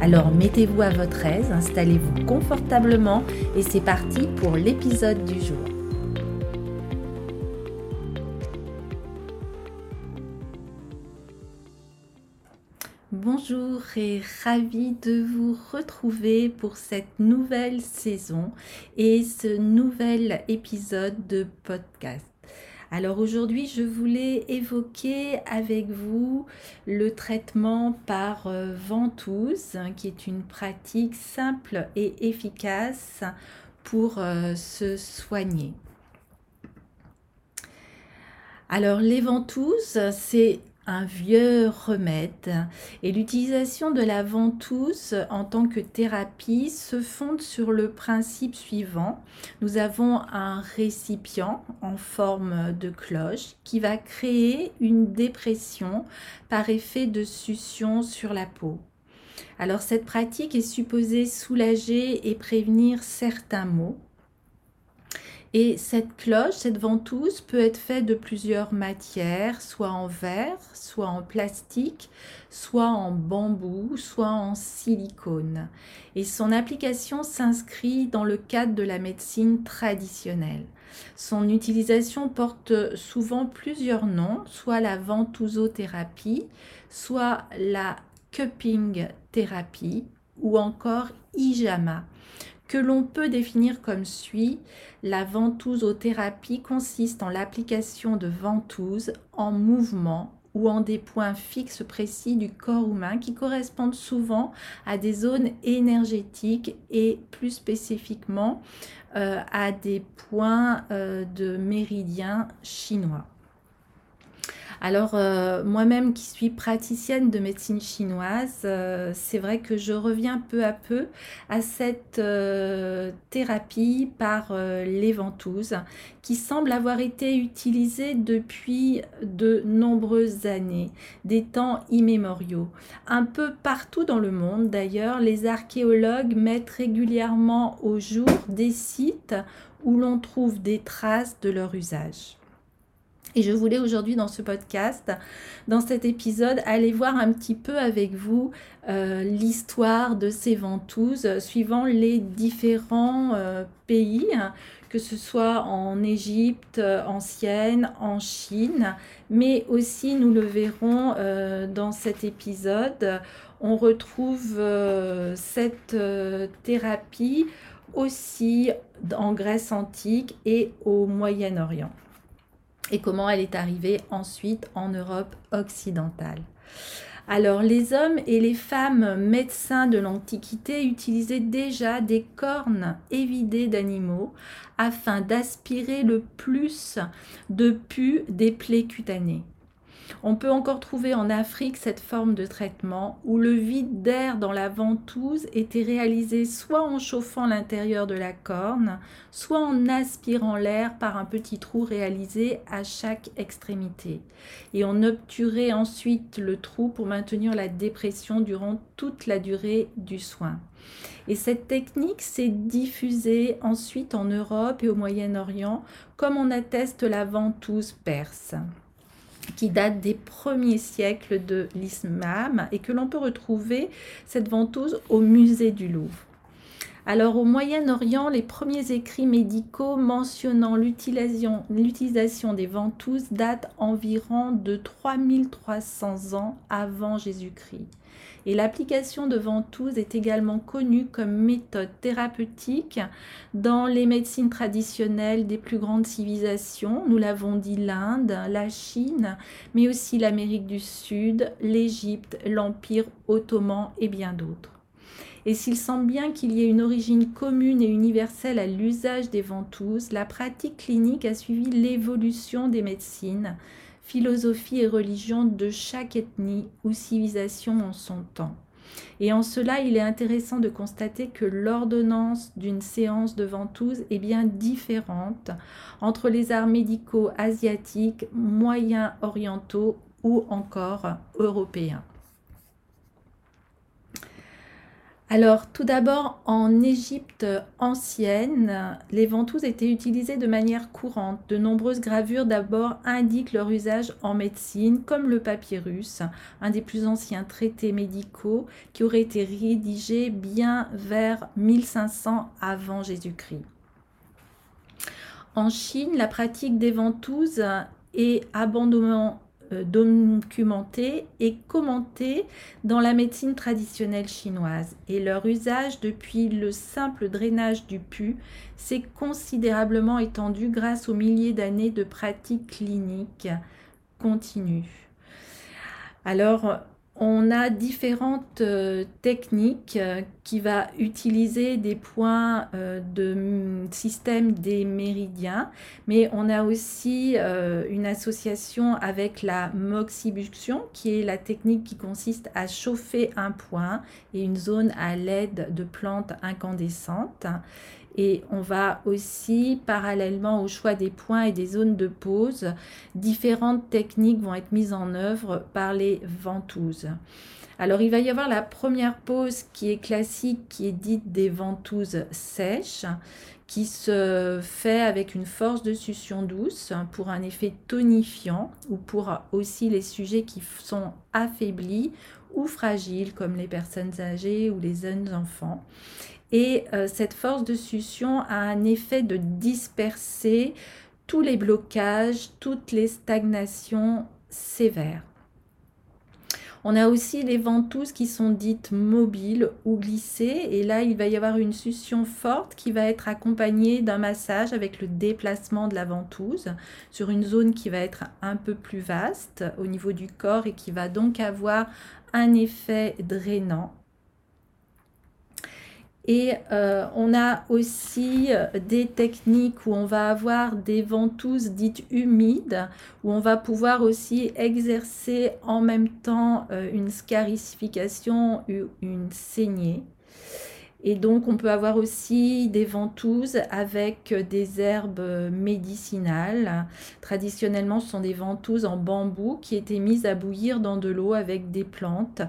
Alors mettez-vous à votre aise, installez-vous confortablement et c'est parti pour l'épisode du jour. Bonjour et ravi de vous retrouver pour cette nouvelle saison et ce nouvel épisode de podcast. Alors aujourd'hui, je voulais évoquer avec vous le traitement par euh, ventouse, hein, qui est une pratique simple et efficace pour euh, se soigner. Alors les ventouses, c'est un vieux remède et l'utilisation de la ventouse en tant que thérapie se fonde sur le principe suivant. Nous avons un récipient en forme de cloche qui va créer une dépression par effet de succion sur la peau. Alors cette pratique est supposée soulager et prévenir certains maux et cette cloche, cette ventouse peut être faite de plusieurs matières, soit en verre, soit en plastique, soit en bambou, soit en silicone. Et son application s'inscrit dans le cadre de la médecine traditionnelle. Son utilisation porte souvent plusieurs noms, soit la ventousothérapie, soit la cupping thérapie ou encore ijama que l'on peut définir comme suit. La ventousothérapie consiste en l'application de ventouses en mouvement ou en des points fixes précis du corps humain qui correspondent souvent à des zones énergétiques et plus spécifiquement euh, à des points euh, de méridien chinois. Alors euh, moi-même qui suis praticienne de médecine chinoise, euh, c'est vrai que je reviens peu à peu à cette euh, thérapie par les ventouses qui semble avoir été utilisée depuis de nombreuses années, des temps immémoriaux. Un peu partout dans le monde d'ailleurs, les archéologues mettent régulièrement au jour des sites où l'on trouve des traces de leur usage. Et je voulais aujourd'hui dans ce podcast, dans cet épisode, aller voir un petit peu avec vous euh, l'histoire de ces ventouses suivant les différents euh, pays, que ce soit en Égypte euh, ancienne, en Chine, mais aussi nous le verrons dans cet épisode, on retrouve cette thérapie aussi en Grèce antique et au Moyen-Orient et comment elle est arrivée ensuite en Europe occidentale. Alors les hommes et les femmes médecins de l'Antiquité utilisaient déjà des cornes évidées d'animaux afin d'aspirer le plus de pus des plaies cutanées. On peut encore trouver en Afrique cette forme de traitement où le vide d'air dans la ventouse était réalisé soit en chauffant l'intérieur de la corne, soit en aspirant l'air par un petit trou réalisé à chaque extrémité. Et on obturait ensuite le trou pour maintenir la dépression durant toute la durée du soin. Et cette technique s'est diffusée ensuite en Europe et au Moyen-Orient, comme on atteste la ventouse perse qui date des premiers siècles de l'islam et que l'on peut retrouver cette ventouse au musée du Louvre. Alors au Moyen-Orient, les premiers écrits médicaux mentionnant l'utilisation des ventouses datent environ de 3300 ans avant Jésus-Christ. Et l'application de ventouses est également connue comme méthode thérapeutique dans les médecines traditionnelles des plus grandes civilisations. Nous l'avons dit l'Inde, la Chine, mais aussi l'Amérique du Sud, l'Égypte, l'Empire ottoman et bien d'autres. Et s'il semble bien qu'il y ait une origine commune et universelle à l'usage des ventouses, la pratique clinique a suivi l'évolution des médecines, philosophie et religion de chaque ethnie ou civilisation en son temps. Et en cela, il est intéressant de constater que l'ordonnance d'une séance de ventouse est bien différente entre les arts médicaux asiatiques, moyens orientaux ou encore européens. Alors, tout d'abord, en Égypte ancienne, les ventouses étaient utilisées de manière courante. De nombreuses gravures d'abord indiquent leur usage en médecine, comme le papyrus, un des plus anciens traités médicaux qui aurait été rédigé bien vers 1500 avant Jésus-Christ. En Chine, la pratique des ventouses est euh, documentés et commentés dans la médecine traditionnelle chinoise. Et leur usage depuis le simple drainage du pu s'est considérablement étendu grâce aux milliers d'années de pratiques cliniques continues. Alors, on a différentes euh, techniques euh, qui va utiliser des points euh, de système des méridiens, mais on a aussi une association avec la moxibuction, qui est la technique qui consiste à chauffer un point et une zone à l'aide de plantes incandescentes. Et on va aussi, parallèlement au choix des points et des zones de pause, différentes techniques vont être mises en œuvre par les ventouses. Alors il va y avoir la première pause qui est classique, qui est dite des ventouses sèches, qui se fait avec une force de succion douce pour un effet tonifiant ou pour aussi les sujets qui sont affaiblis ou fragiles comme les personnes âgées ou les jeunes enfants. Et euh, cette force de succion a un effet de disperser tous les blocages, toutes les stagnations sévères. On a aussi les ventouses qui sont dites mobiles ou glissées. Et là, il va y avoir une succion forte qui va être accompagnée d'un massage avec le déplacement de la ventouse sur une zone qui va être un peu plus vaste au niveau du corps et qui va donc avoir un effet drainant. Et euh, on a aussi euh, des techniques où on va avoir des ventouses dites humides, où on va pouvoir aussi exercer en même temps euh, une scarification une saignée. Et donc, on peut avoir aussi des ventouses avec des herbes médicinales. Traditionnellement, ce sont des ventouses en bambou qui étaient mises à bouillir dans de l'eau avec des plantes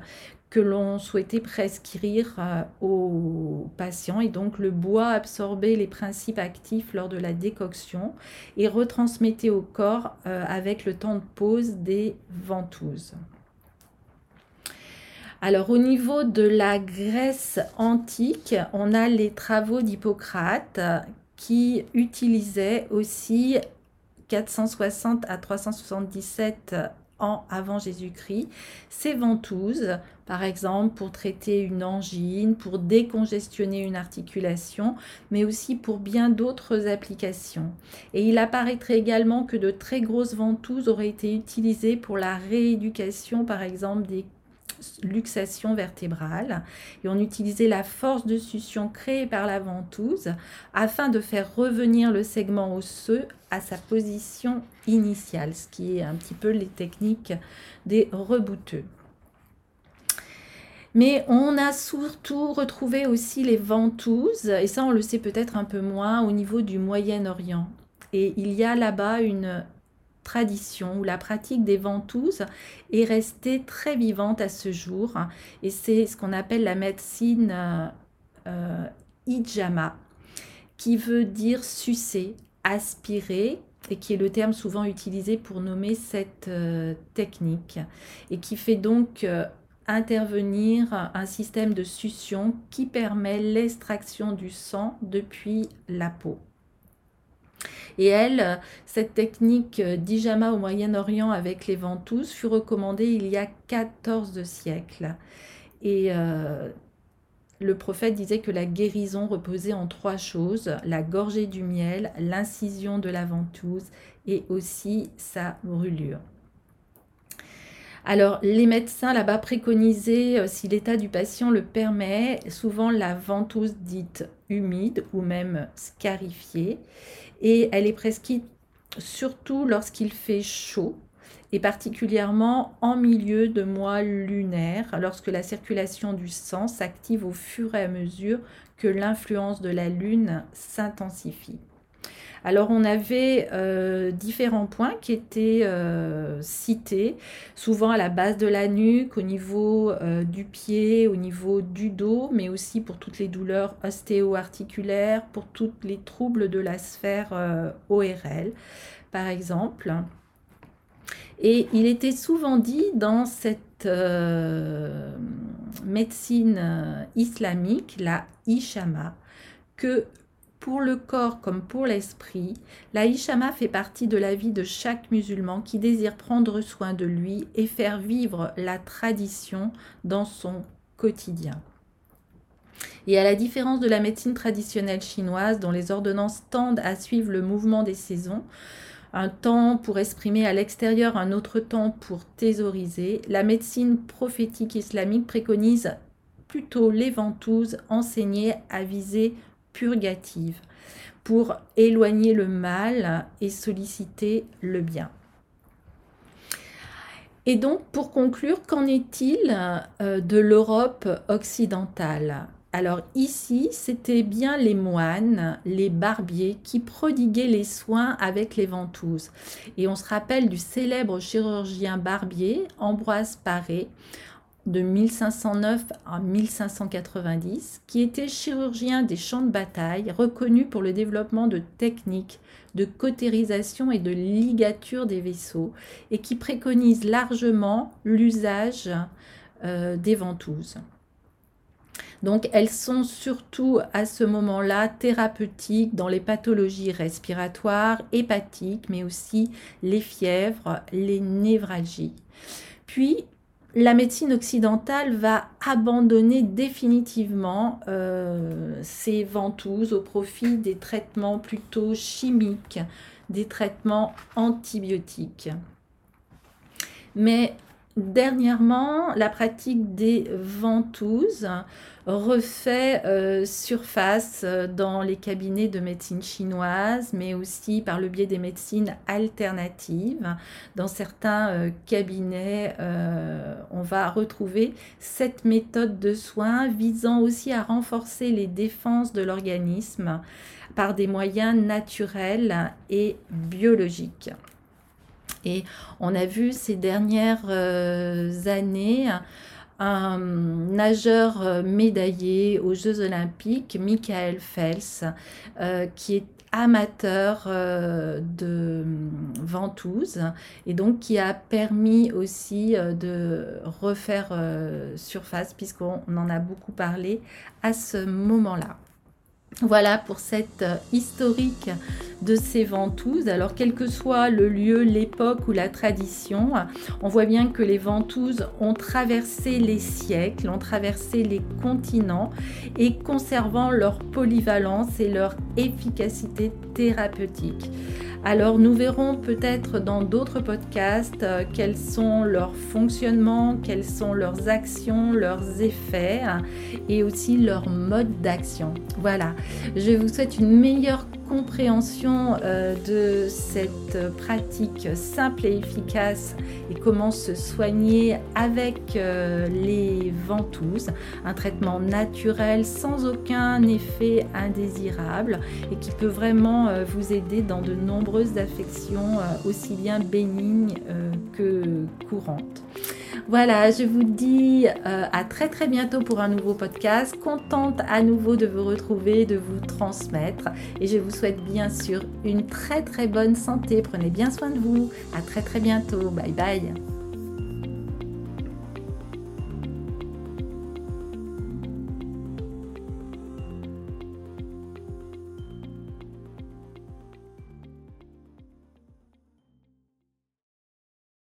que l'on souhaitait prescrire euh, aux patients et donc le bois absorbait les principes actifs lors de la décoction et retransmettait au corps euh, avec le temps de pause des ventouses. Alors au niveau de la Grèce antique, on a les travaux d'Hippocrate qui utilisaient aussi 460 à 377 avant Jésus-Christ, ces ventouses par exemple pour traiter une angine, pour décongestionner une articulation, mais aussi pour bien d'autres applications. Et il apparaîtrait également que de très grosses ventouses auraient été utilisées pour la rééducation, par exemple, des luxations vertébrales et on utilisait la force de succion créée par la ventouse afin de faire revenir le segment osseux à sa position initiale, ce qui est un petit peu les techniques des rebouteux. Mais on a surtout retrouvé aussi les ventouses, et ça on le sait peut-être un peu moins au niveau du Moyen-Orient. Et il y a là-bas une tradition où la pratique des ventouses est restée très vivante à ce jour. Et c'est ce qu'on appelle la médecine euh, ijama, qui veut dire sucer, aspirer, et qui est le terme souvent utilisé pour nommer cette euh, technique, et qui fait donc euh, intervenir un système de succion qui permet l'extraction du sang depuis la peau. Et elle, cette technique d'Ijama au Moyen-Orient avec les ventouses fut recommandée il y a 14 siècles. Et euh, le prophète disait que la guérison reposait en trois choses, la gorgée du miel, l'incision de la ventouse et aussi sa brûlure. Alors, les médecins là-bas préconisaient, euh, si l'état du patient le permet, souvent la ventouse dite humide ou même scarifiée. Et elle est prescrite surtout lorsqu'il fait chaud. et particulièrement en milieu de mois lunaire, lorsque la circulation du sang s'active au fur et à mesure que l'influence de la Lune s'intensifie. Alors on avait euh, différents points qui étaient euh, cités, souvent à la base de la nuque, au niveau euh, du pied, au niveau du dos, mais aussi pour toutes les douleurs ostéo-articulaires, pour tous les troubles de la sphère ORL, par exemple. Et il était souvent dit dans cette médecine islamique, la Ishama, que pour le corps comme pour l'esprit, la Ishama fait partie de la vie de chaque musulman qui désire prendre soin de lui et faire vivre la tradition dans son quotidien. Et à la différence de la médecine traditionnelle chinoise, dont les ordonnances tendent à suivre le mouvement des saisons, un temps pour exprimer à l'extérieur, un autre temps pour thésauriser, la médecine prophétique islamique préconise plutôt les ventouses enseignées à viser purgative pour éloigner le mal et solliciter le bien. Et donc, pour conclure, qu'en est-il euh, de l'Europe occidentale? Alors ici, c'était bien les moines, les barbiers qui prodiguaient les soins avec les ventouses. Et on se rappelle du célèbre chirurgien barbier Ambroise Paré, de 1509 à 1590, qui était chirurgien des champs de bataille, reconnu pour le développement de techniques de cautérisation et de ligature des vaisseaux, et qui préconise largement l'usage euh, des ventouses. Donc elles sont surtout à ce moment-là thérapeutiques dans les pathologies respiratoires, hépatiques, mais aussi les fièvres, les névralgies. Puis la médecine occidentale va abandonner définitivement euh, ces ventouses au profit des traitements plutôt chimiques, des traitements antibiotiques. Mais dernièrement, la pratique des ventouses refait euh, surface euh, dans les cabinets de médecine chinoise, mais aussi par le biais des médecines alternatives. Dans certains euh, cabinets, on va retrouver cette méthode de soins visant aussi à renforcer les défenses de l'organisme par des moyens naturels et biologiques. Et on a vu ces dernières années un nageur euh, médaillé aux Jeux olympiques, Michael Phelps, euh, qui est amateur euh, de ventouse et donc qui a permis aussi de refaire surface puisqu'on en a beaucoup parlé à ce moment-là. Voilà pour cette euh, historique de ces ventouses. Alors quel que soit le lieu, l'époque ou la tradition, on voit bien que les ventouses ont traversé les siècles, ont traversé les continents et conservant leur polyvalence et leur efficacité thérapeutique. Alors nous verrons peut-être dans d'autres podcasts euh, quels sont leurs fonctionnements, quelles sont leurs actions, leurs effets et aussi leur mode d'action. Voilà, je vous souhaite une meilleure compréhension euh, de cette pratique simple et efficace et comment se soigner avec euh, les ventouses. Un traitement naturel sans aucun effet indésirable et qui peut vraiment euh, vous aider dans de nombreuses affections aussi bien bénignes que courantes. Voilà, je vous dis euh, à très très bientôt pour un nouveau podcast. Contente à nouveau de vous retrouver, de vous transmettre. Et je vous souhaite bien sûr une très très bonne santé. Prenez bien soin de vous. À très très bientôt. Bye bye.